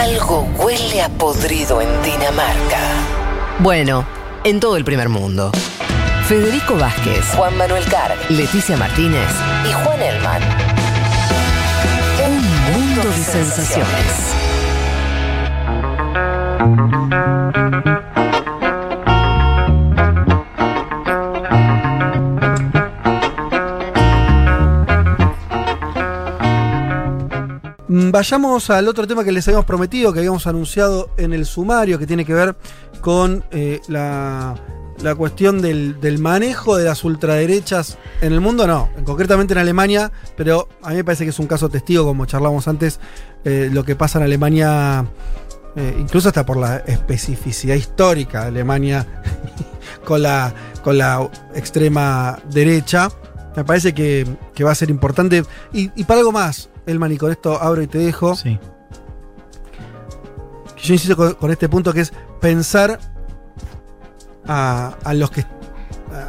Algo huele a podrido en Dinamarca. Bueno, en todo el primer mundo. Federico Vázquez, Juan Manuel Carg Leticia Martínez, y Juan Elman. un mundo de sensaciones. Vayamos al otro tema que les habíamos prometido, que habíamos anunciado en el sumario, que tiene que ver con eh, la, cuestión del, manejo de las ultraderechas en el mundo, no, concretamente en Alemania, pero a mí me parece que es un caso testigo, como charlamos antes, eh, lo que pasa en Alemania, eh, incluso hasta por la especificidad histórica de Alemania con la, extrema derecha. Me parece que, va a ser importante. Y para algo más, Elman, y con esto abro y te dejo. Sí. Yo insisto con, con este punto que es pensar a, a los que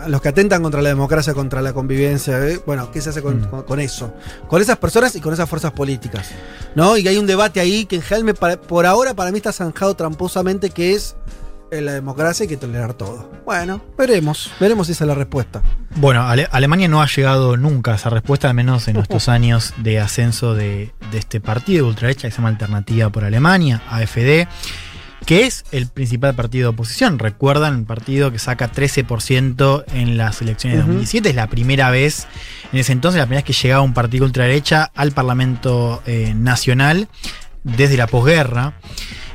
a los que atentan contra la democracia, contra la convivencia. ¿eh? Bueno, ¿qué se hace con, Mm. con- con eso? Con esas personas y con esas fuerzas políticas. ¿No? Y hay un debate ahí que en general me por ahora para mí está zanjado tramposamente que es en la democracia hay que tolerar todo. Bueno, veremos. Veremos si esa es la respuesta. Bueno, Ale- Alemania no ha llegado nunca a esa respuesta, al menos en estos años de ascenso de, de este partido de ultraderecha que se llama Alternativa por Alemania, AFD, que es el principal partido de oposición. Recuerdan, un partido que saca 13% en las elecciones de Ujú. 2017. Es la primera vez, en ese entonces, la primera vez que llegaba un partido ultraderecha al Parlamento eh, Nacional desde la posguerra.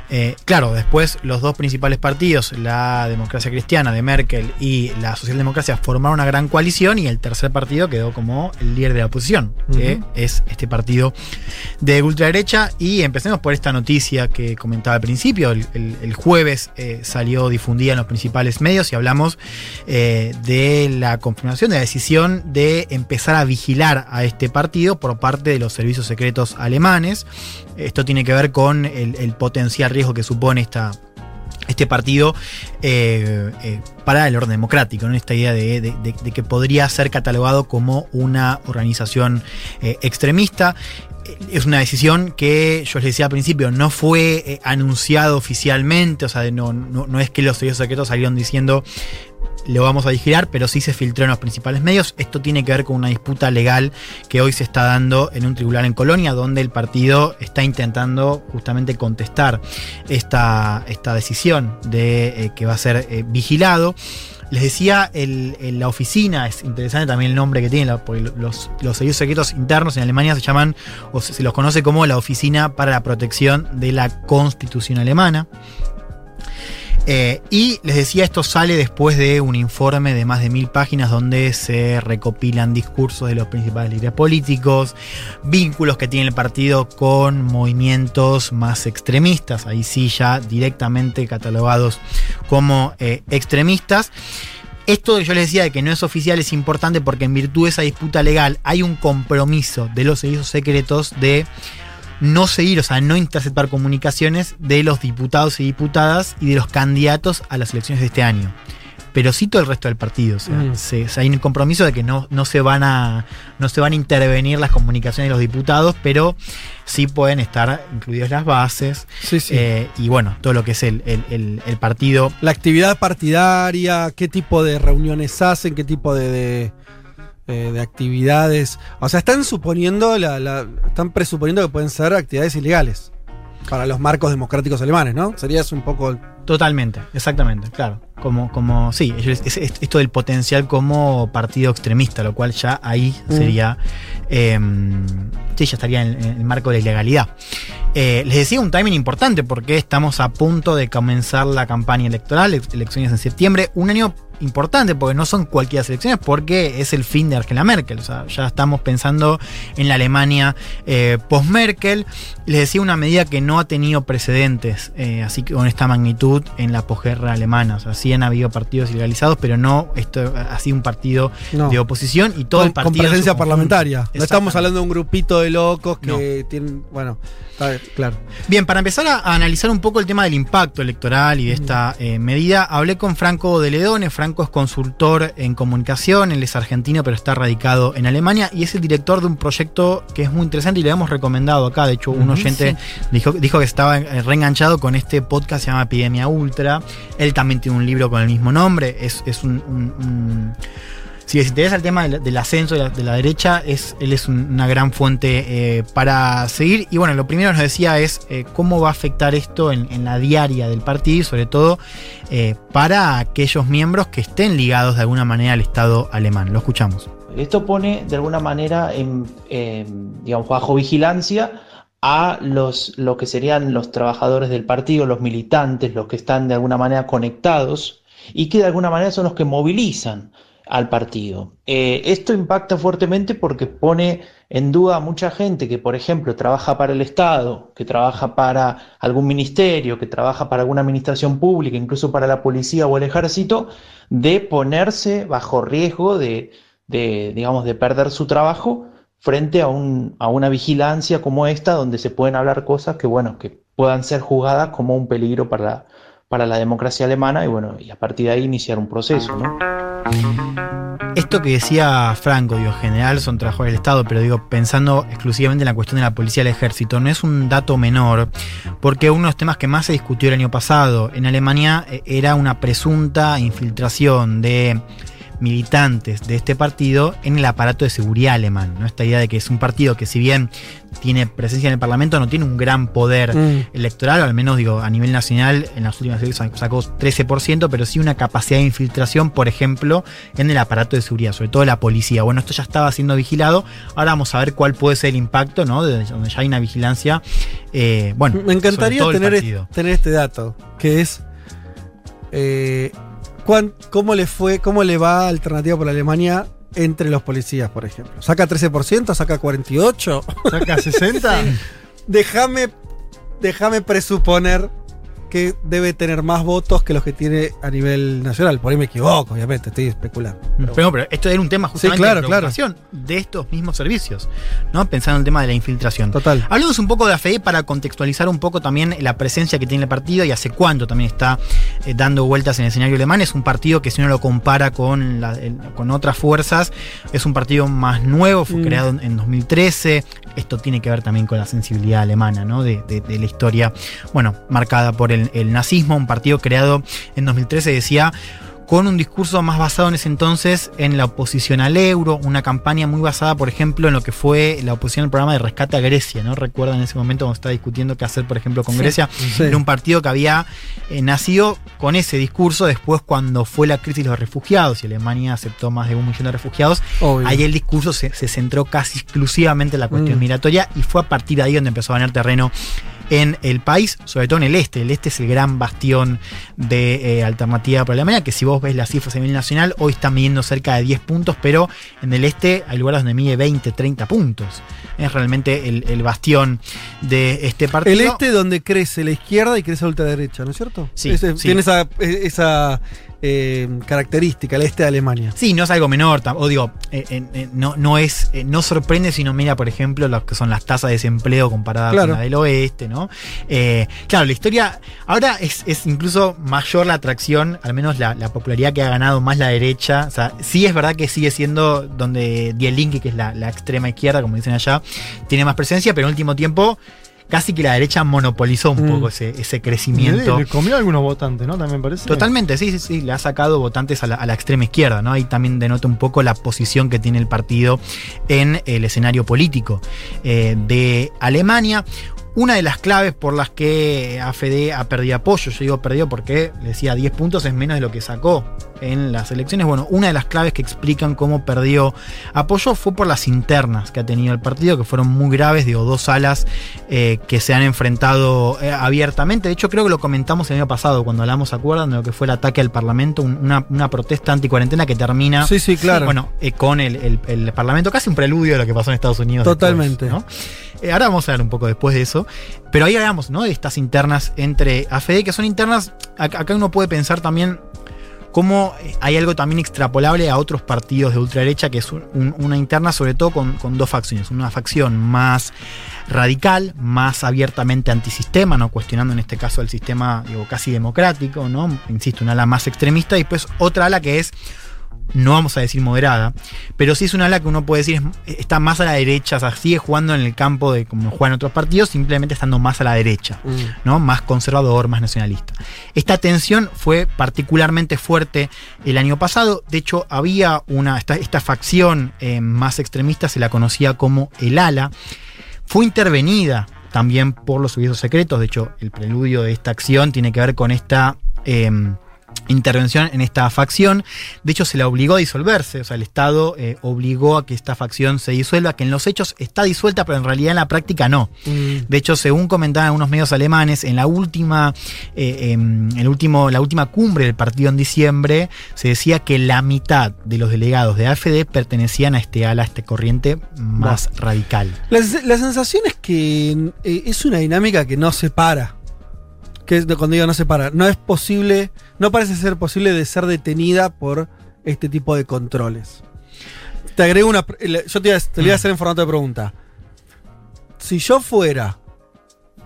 Eh, claro, después los dos principales partidos, la democracia cristiana de Merkel y la socialdemocracia, formaron una gran coalición y el tercer partido quedó como el líder de la oposición, que es este partido de ultraderecha. Y empecemos por esta noticia que comentaba al principio. El, el- el jueves eh, salió difundida en los principales medios y hablamos eh, de la confirmación de la decisión de empezar a vigilar a este partido por parte de los servicios secretos alemanes. Esto tiene que ver con el, el potencial riesgo que supone esta, este partido eh, eh, para el orden democrático, ¿no? esta idea de, que podría ser catalogado como una organización eh, extremista. Es una decisión que yo les decía al principio, no fue anunciado oficialmente, o sea, no, no, no es que los servicios secretos salieron diciendo lo vamos a vigilar, pero sí se filtró en los principales medios. Esto tiene que ver con una disputa legal que hoy se está dando en un tribunal en Colonia, donde el partido está intentando justamente contestar esta, esta decisión de eh, que va a ser eh, vigilado. Les decía, la oficina, es interesante también el nombre que tiene, porque los, los servicios secretos internos en Alemania se llaman, o se los conoce como la Oficina para la Protección de la Constitución Alemana. Eh, y les decía, esto sale después de un informe de más de mil páginas donde se recopilan discursos de los principales líderes políticos, vínculos que tiene el partido con movimientos más extremistas, ahí sí ya directamente catalogados como eh, extremistas. Esto que yo les decía de que no es oficial es importante porque en virtud de esa disputa legal hay un compromiso de los servicios secretos de no seguir, o sea, no interceptar comunicaciones de los diputados y diputadas y de los candidatos a las elecciones de este año. Pero sí todo el resto del partido. O sea, Mm. se- o sea, hay un compromiso de que no, no, se van a, no se van a intervenir las comunicaciones de los diputados, pero sí pueden estar incluidas las bases Sí, sí. eh, y bueno, todo lo que es el, el- el- el partido. la actividad partidaria, qué tipo de reuniones hacen, qué tipo de, de, eh, de actividades. O sea, están suponiendo, la, la- están presuponiendo que pueden ser actividades ilegales para los marcos democráticos alemanes, ¿no? Sería un poco. Totalmente, exactamente, claro. Como, como, sí, ellos- es, es- esto del potencial como partido extremista, lo cual ya ahí Mm. sería, eh, sí, ya estaría en, en el marco de la ilegalidad. Eh, les decía un timing importante porque estamos a punto de comenzar la campaña electoral, elecciones en septiembre, un año importante porque no son cualquier elecciones porque es el fin de Angela Merkel, o sea, ya estamos pensando en la Alemania eh, post-Merkel. Les decía una medida que no ha tenido precedentes, eh, así que con esta magnitud en la posguerra alemana. O sea, sí han habido partidos ilegalizados, pero no esto ha sido un partido No. de oposición y todo con, el partido. con presencia parlamentaria. No estamos hablando de un grupito de locos que tienen. Bueno, claro. Bien, para empezar a, a analizar un poco el tema del impacto electoral y de esta eh, medida, hablé con Franco de Ledone. Franco es consultor en comunicación, él es argentino pero está radicado en Alemania y es el director de un proyecto que es muy interesante y le hemos recomendado acá. De hecho, un oyente dijo, dijo que estaba eh, reenganchado con este podcast, se llama Epidemia Ultra. Él también tiene un libro con el mismo nombre, es, es un- un- un si les interesa el tema del, ascenso de la, de la derecha, es, él es un- una gran fuente eh, para seguir. Y bueno, lo primero que nos decía es eh, cómo va a afectar esto en, la diaria del partido y sobre todo eh, para aquellos miembros que estén ligados de alguna manera al Estado alemán. Lo escuchamos. Esto pone de alguna manera digamos, bajo vigilancia a los, lo que serían los trabajadores del partido, los militantes, los que están de alguna manera conectados y que de alguna manera son los que movilizan al partido. Eh, esto impacta fuertemente porque pone en duda a mucha gente que, por ejemplo, trabaja para el Estado, que trabaja para algún ministerio, que trabaja para alguna administración pública, incluso para la policía o el ejército, de ponerse bajo riesgo de, digamos, de perder su trabajo frente a, un, a una vigilancia como esta, donde se pueden hablar cosas que, bueno, que puedan ser juzgadas como un peligro para la, para la democracia alemana y, bueno, y a partir de ahí iniciar un proceso, ¿no? Esto que decía Franco, digo, en general son trabajadores del Estado, pero digo, pensando exclusivamente en la cuestión de la policía y el ejército, no es un dato menor, porque uno de los temas que más se discutió el año pasado en Alemania eh, era una presunta infiltración de militantes de este partido en el aparato de seguridad alemán. ¿no? Esta idea de que es un partido que si bien tiene presencia en el Parlamento, no tiene un gran poder Mm. electoral, o al menos digo, a nivel nacional, en las últimas elecciones sacó 13%, pero sí una capacidad de infiltración, por ejemplo, en el aparato de seguridad, sobre todo la policía. Bueno, esto ya estaba siendo vigilado, ahora vamos a ver cuál puede ser el impacto, ¿no? De donde ya hay una vigilancia. eh, bueno, Me encantaría tener, tener este dato, que es eh, cuán- cómo le fue, cómo le va Alternativa por Alemania entre los policías, por ejemplo. ¿Saca 13%? ¿Saca 48%? ¿Saca 60? Déjame déjame presuponer que debe tener más votos que los que tiene a nivel nacional. Por ahí me equivoco, obviamente, estoy especulando. Pero- Pero, pero esto era un tema justamente claro, de claro. preocupación de estos mismos servicios, ¿no? Pensando en el tema de la infiltración. Total. Hablemos un poco de AFE para contextualizar un poco también la presencia que tiene el partido y hace cuánto también está eh, dando vueltas en el escenario alemán. Es un partido que si uno lo compara con, la- el- con otras fuerzas, es un partido más nuevo, fue Mm. creado en, en 2013. Esto tiene que ver también con la sensibilidad alemana, ¿no? De, de- de la historia, bueno, marcada por el, el nazismo, un partido creado en 2013, decía con un discurso más basado en ese entonces en la oposición al euro, una campaña muy basada, por ejemplo, en lo que fue la oposición al programa de rescate a Grecia, ¿no? Recuerdan en ese momento cuando estaba discutiendo qué hacer, por ejemplo, con Grecia. Sí. Era un partido que había eh, nacido con ese discurso después cuando fue la crisis de los refugiados y Alemania aceptó más de un millón de refugiados. Obvio. Ahí el discurso se, se centró casi exclusivamente en la cuestión Mm. migratoria y fue a partir de ahí donde empezó a ganar terreno en el país, sobre todo en el este. El este es el gran bastión de eh, alternativa para Alemania, que si vos ves las cifras a nivel nacional, hoy están midiendo cerca de 10 puntos, pero en el este hay lugares donde mide 20, 30 puntos. Es realmente el, el bastión de este partido. El este donde crece la izquierda y crece la ultraderecha, ¿no es cierto? Sí, sí. Tiene esa, esa eh, característica, el este de Alemania. Sí, no es algo menor, o digo, eh, eh, no, no es, no sorprende si uno mira, por ejemplo, lo que son las tasas de desempleo comparadas Claro. con la del oeste, ¿no? Claro, la historia, ahora es, es incluso mayor la atracción, al menos la, la popularidad que ha ganado más la derecha, o sea, sí es verdad que sigue siendo donde Die Linke, que es la, la extrema izquierda, como dicen allá, tiene más presencia, pero en último tiempo casi que la derecha monopolizó un Mm. poco ese, ese crecimiento. Le, le comió a algunos votantes, ¿no? También parece. Totalmente, sí, sí, sí, le ha sacado votantes a la, a la extrema izquierda, ¿no? Ahí también denota un poco la posición que tiene el partido en el escenario político eh, de Alemania. Una de las claves por las que AFD ha perdido apoyo, yo digo perdido porque le decía 10 puntos es menos de lo que sacó en las elecciones. Bueno, una de las claves que explican cómo perdió apoyo fue por las internas que ha tenido el partido, que fueron muy graves, digo, dos alas eh, que se han enfrentado eh, abiertamente. De hecho, creo que lo comentamos el año pasado cuando hablamos, ¿se acuerdan? De lo que fue el ataque al Parlamento, un- una, una protesta anticuarentena que termina Sí, sí, claro. bueno, eh, con el, el- el Parlamento, casi un preludio de lo que pasó en Estados Unidos. Totalmente. después, ¿no? Ahora vamos a hablar un poco después de eso. Pero ahí hablamos, ¿no? De estas internas entre AFD, que son internas. ac- Acá uno puede pensar también cómo eh, hay algo también extrapolable a otros partidos de ultraderecha, que es un- un- una interna, sobre todo con, con dos facciones. Una facción más radical, más abiertamente antisistema, ¿no? cuestionando en este caso el sistema digo, casi democrático, ¿no? insisto, una ala más extremista, y después otra ala que es no vamos a decir moderada, pero sí es una ala que uno puede decir es- está más a la derecha, o sea, sigue jugando en el campo de como juegan otros partidos, simplemente estando más a la derecha. ¿no? más conservador, más nacionalista. Esta tensión fue particularmente fuerte el año pasado. De hecho, había una. Esta, esta facción eh, más extremista se la conocía como el ALA. Fue intervenida también por los servicios secretos. De hecho, el preludio de esta acción tiene que ver con esta. em, intervención en esta facción. De hecho, se la obligó a disolverse. O sea, el Estado eh, obligó a que esta facción se disuelva, que en los hechos está disuelta, pero en realidad en la práctica no. De hecho, según comentaban algunos medios alemanes, en la última, eh, em, el último, la última cumbre del partido en diciembre, se decía que la mitad de los delegados de AfD pertenecían a este ala, a este corriente más radical. La, la sensación es que eh, es una dinámica que no se para. Que es de cuando digo no se para. No es posible, no parece ser posible de ser detenida por este tipo de controles. Te agrego una. le- Yo te, iba a- te lo iba a hacer en formato de pregunta. Si yo fuera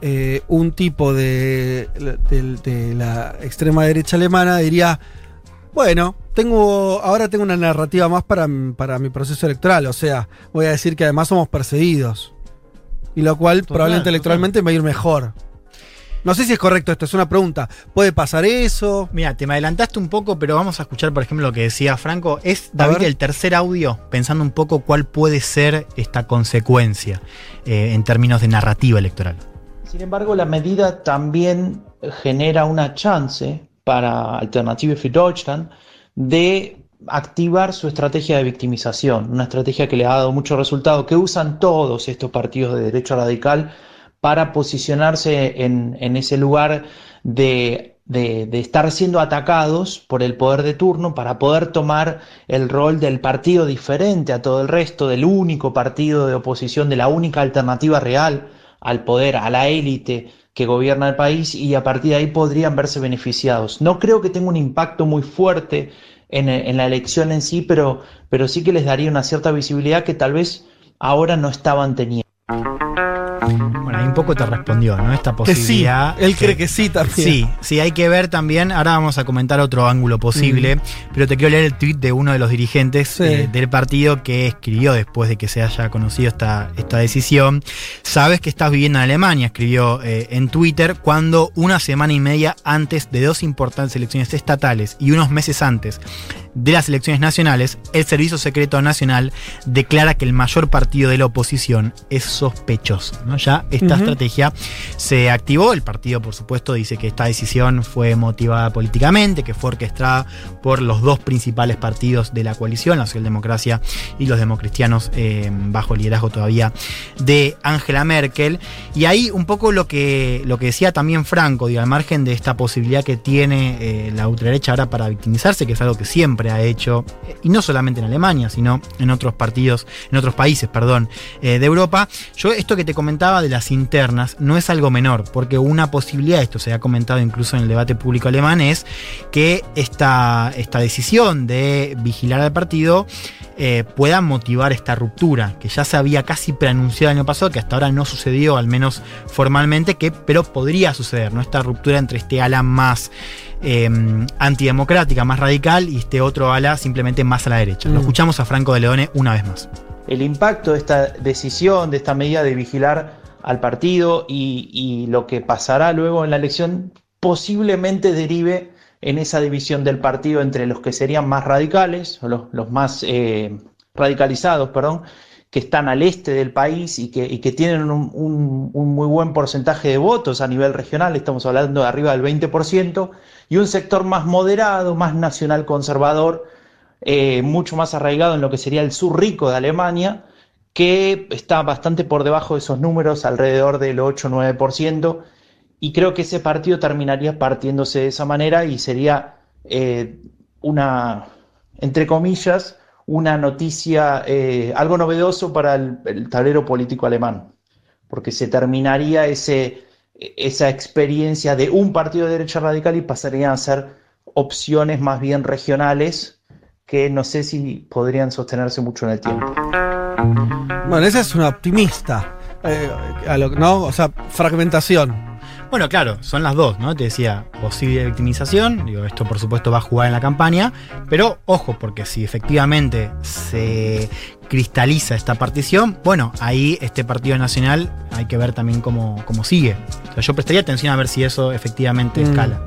eh, un tipo de, de- de la extrema derecha alemana, diría. Bueno, tengo ahora tengo una narrativa más para, para mi proceso electoral. O sea, voy a decir que además somos perseguidos. Y lo cual Total, probablemente total. electoralmente me va a ir mejor. No sé si es correcto esto, es una pregunta. ¿Puede pasar eso? Mira, te me adelantaste un poco, pero vamos a escuchar, por ejemplo, lo que decía Franco. Es, David, el tercer audio, pensando un poco cuál puede ser esta consecuencia eh, en términos de narrativa electoral. Sin embargo, la medida también genera una chance para Alternative für Deutschland de activar su estrategia de victimización, una estrategia que le ha dado mucho resultado, que usan todos estos partidos de derecha radical para posicionarse en, ese lugar de, estar siendo atacados por el poder de turno para poder tomar el rol del partido diferente a todo el resto, del único partido de oposición, de la única alternativa real al poder, a la élite que gobierna el país y a partir de ahí podrían verse beneficiados. No creo que tenga un impacto muy fuerte en, en la elección en sí, pero, pero sí que les daría una cierta visibilidad que tal vez ahora no estaban teniendo. Un poco te respondió, ¿no? Esta Que sí, posibilidad. él cree que sí también. Sí, sí, hay que ver también. Ahora vamos a comentar otro ángulo posible, pero te quiero leer el tweet de uno de los dirigentes Sí. eh, del partido que escribió después de que se haya conocido esta, esta decisión. Sabes que estás viviendo en Alemania, escribió eh, en Twitter, cuando una semana y media antes de dos importantes elecciones estatales y unos meses antes de las elecciones nacionales, el Servicio Secreto Nacional declara que el mayor partido de la oposición es sospechoso. ¿no? Ya esta estrategia se activó. El partido, por supuesto, dice que esta decisión fue motivada políticamente, que fue orquestada por los dos principales partidos de la coalición, la socialdemocracia y los democristianos, eh, bajo el liderazgo todavía de Angela Merkel. Y ahí un poco lo que, lo que decía también Franco, digo, al margen de esta posibilidad que tiene eh, la ultraderecha ahora para victimizarse, que es algo que siempre ha hecho, y no solamente en Alemania, sino en otros partidos, en otros países, perdón, eh, de Europa. Yo esto que te comentaba de las internas no es algo menor, porque una posibilidad, esto se ha comentado incluso en el debate público alemán, es que esta, esta decisión de vigilar al partido eh, pueda motivar esta ruptura, que ya se había casi preanunciado el año pasado, que hasta ahora no sucedió, al menos formalmente, que, pero podría suceder, ¿no? Esta ruptura entre este ala más eh, antidemocrática, más radical, y este otro ala simplemente más a la derecha. Lo Mm. escuchamos a Franco de Leone una vez más. el impacto de esta decisión, de esta medida de vigilar al partido y, y lo que pasará luego en la elección posiblemente derive en esa división del partido entre los que serían más radicales, o los, los más eh, radicalizados, perdón, que están al este del país y que, tienen un muy buen porcentaje de votos a nivel regional, estamos hablando de arriba del 20%, y un sector más moderado, más nacional conservador, eh, mucho más arraigado en lo que sería el sur rico de Alemania, que está bastante por debajo de esos números, alrededor del 8-9%, y creo que ese partido terminaría partiéndose de esa manera y sería eh, una, entre comillas, una noticia, eh, algo novedoso para el, tablero político alemán, porque se terminaría ese, esa experiencia de un partido de derecha radical y pasarían a ser opciones más bien regionales que no sé si podrían sostenerse mucho en el tiempo. Bueno, esa es una optimista. eh, ¿no? O sea, fragmentación. Bueno, claro, son las dos, ¿no? Te decía, posible victimización, digo, esto por supuesto va a jugar en la campaña, pero ojo, porque si efectivamente se cristaliza esta partición, bueno, ahí este partido nacional hay que ver también cómo, cómo sigue. O sea, yo prestaría atención a ver si eso efectivamente Mm. escala.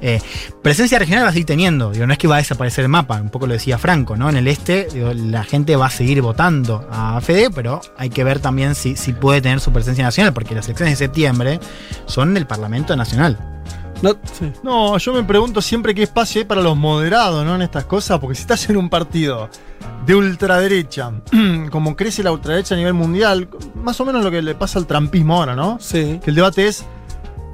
Eh, presencia regional va a seguir teniendo, digo, no es que va a desaparecer el mapa, un poco lo decía Franco, ¿no? En el este digo, la gente va a seguir votando a Fede, pero hay que ver también si, si puede tener su presencia nacional, porque las elecciones de septiembre son del Parlamento Nacional. No, sí. No, yo me pregunto siempre qué espacio hay para los moderados, ¿no? En estas cosas, porque si estás en un partido de ultraderecha, como crece la ultraderecha a nivel mundial, más o menos lo que le pasa al trampismo ahora, ¿no? Sí. Que el debate es,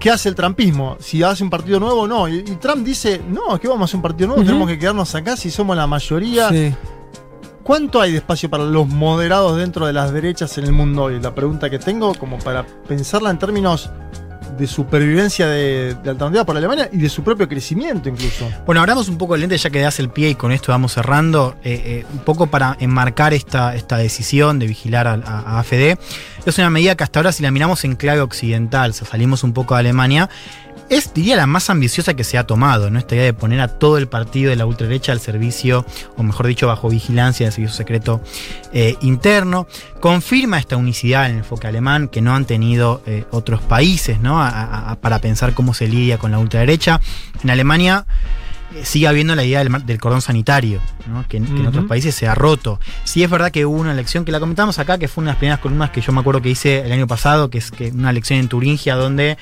¿qué hace el trampismo? Si hace un partido nuevo o no. Y, y Trump dice, no, es que vamos a hacer un partido nuevo, tenemos que quedarnos acá si somos la mayoría. Sí. ¿Cuánto hay de espacio para los moderados dentro de las derechas en el mundo hoy? La pregunta que tengo, como para pensarla en términos de supervivencia de, de alternativa por Alemania y de su propio crecimiento incluso. Bueno, abramos un poco el lente ya que das el pie y con esto vamos cerrando. eh, eh, un poco para enmarcar esta, esta decisión de vigilar a, a- a AFD. Es una medida que hasta ahora, si la miramos en clave occidental, salimos un poco de Alemania, es, diría, la más ambiciosa que se ha tomado, ¿no? Esta idea de poner a todo el partido de la ultraderecha al servicio, o mejor dicho, bajo vigilancia del servicio secreto eh, interno. Confirma esta unicidad en el enfoque alemán que no han tenido eh, otros países, ¿no? Para pensar cómo se lidia con la ultraderecha. En Alemania sigue habiendo la idea del, del cordón sanitario, ¿no? que, en- otros países se ha roto. Sí es verdad que hubo una elección que la comentamos acá, que fue una de las primeras columnas que yo me acuerdo que hice el año pasado, que es que una elección en Turingia donde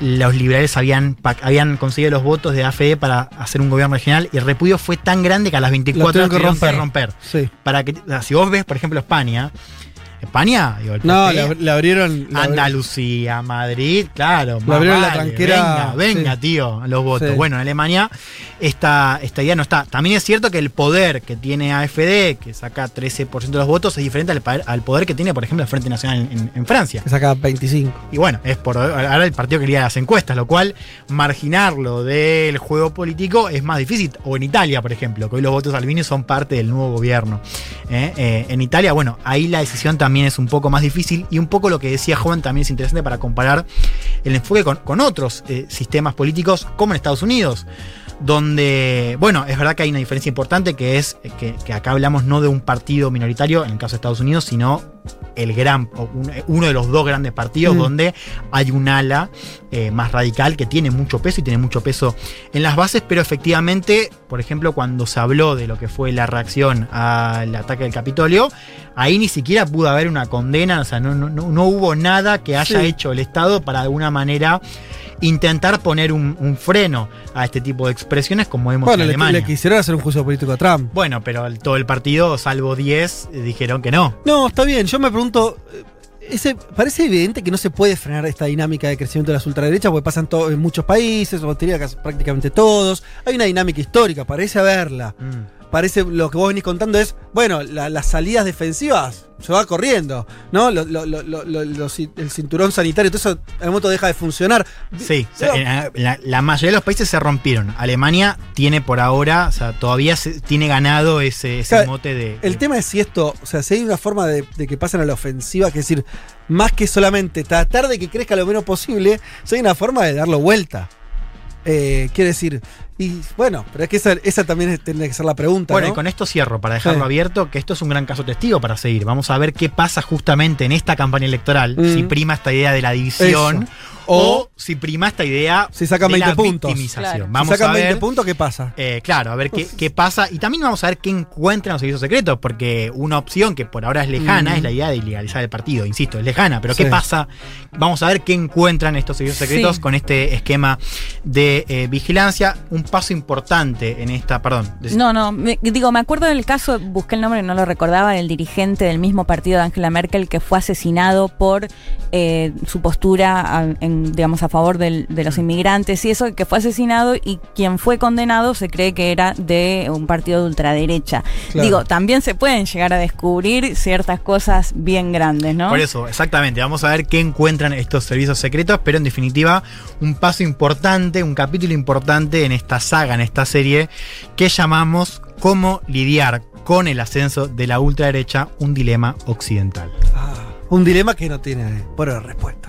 los liberales habían, habían conseguido los votos de AFD para hacer un gobierno regional y el repudio fue tan grande que a las 24 Lo tuvieron que romper. romper. Sí. Para que, o sea, si vos ves, por ejemplo, España, España, digo, el No, le abrieron. Andalucía, Madrid, claro. La vale, tranquera, Venga, venga, sí. tío, los votos. Sí. Bueno, en Alemania esta, esta idea no está. También es cierto que el poder que tiene AFD, que saca 13% de los votos, es diferente al, poder que tiene, por ejemplo, el Frente Nacional en, Francia. Que saca 25. Y bueno, es por ahora el partido que lidia las encuestas, lo cual marginarlo del juego político es más difícil. O en Italia, por ejemplo, que hoy los votos albinos son parte del nuevo gobierno. ¿eh? Eh, en Italia, bueno, ahí la decisión también es un poco más difícil y un poco lo que decía Juan también es interesante para comparar el enfoque con, con otros eh, sistemas políticos, como en Estados Unidos donde, bueno, es verdad que hay una diferencia importante que es eh, que, que acá hablamos no de un partido minoritario, en el caso de Estados Unidos, sino el gran, uno de los dos grandes partidos Mm. donde hay un ala eh, más radical que tiene mucho peso y tiene mucho peso en las bases, pero efectivamente, por ejemplo, cuando se habló de lo que fue la reacción al ataque del Capitolio, ahí ni siquiera pudo haber una condena, o sea, no, no, no- hubo nada que haya Sí. hecho el Estado para de alguna manera intentar poner un, un freno a este tipo de expresiones como vemos Bueno, en le, Alemania. le quisieron hacer un juicio político a Trump. Bueno, pero el- todo el partido, salvo 10, eh, dijeron que no. No, está bien. Yo me pregunto. eh, Ese, parece evidente que no se puede frenar esta dinámica de crecimiento de las ultraderechas porque pasan en muchos países, o te diría casi prácticamente todos. Hay una dinámica histórica, parece haberla. Parece lo que vos venís contando es, bueno, la- las salidas defensivas se va corriendo, ¿no? Lo- lo- lo- el cinturón sanitario, todo eso en un momento deja de funcionar. Sí, Pero- la, la mayoría de los países se rompieron. Alemania tiene por ahora, o sea, todavía se- tiene ganado ese, mote de. El tema es si esto, o sea, si hay una forma de, de que pasen a la ofensiva, que es decir, más que solamente tratar de que crezca lo menos posible, si hay una forma de darlo vuelta. Eh, quiere decir, y bueno, pero es que esa, esa también tendría que ser la pregunta. Bueno, ¿no? y con esto cierro para dejarlo Sí. abierto, que esto es un gran caso testigo para seguir. Vamos a ver qué pasa justamente en esta campaña electoral, Mm. si prima esta idea de la división Eso. O, O si prima esta idea si sacan de 20 la puntos. victimización. Claro. Si Vamos sacan a ver 20 puntos, ¿qué pasa? Eh, claro, a ver qué, qué pasa. Y también vamos a ver qué encuentran los servicios secretos, porque una opción que por ahora es lejana Mm. es la idea de ilegalizar el partido. Insisto, es lejana, pero Sí. ¿qué pasa? Vamos a ver qué encuentran estos servicios secretos Sí. con este esquema de eh, vigilancia. Un paso importante en esta, perdón. de- No, no, me- digo, me acuerdo del caso, busqué el nombre no lo recordaba, del dirigente del mismo partido de Angela Merkel que fue asesinado por eh, su postura, en, digamos, a favor del- de los inmigrantes y eso, que fue asesinado y quien fue condenado se cree que era de un partido de ultraderecha. Claro. Digo, también se pueden llegar a descubrir ciertas cosas bien grandes, ¿no? Por eso, exactamente. Vamos a ver qué encuentran estos servicios secretos, pero en definitiva, un paso importante, un capítulo importante en esta saga, en esta serie, que llamamos Cómo lidiar con el ascenso de la ultraderecha, un dilema occidental. Ah. Un dilema que no tiene buena respuesta.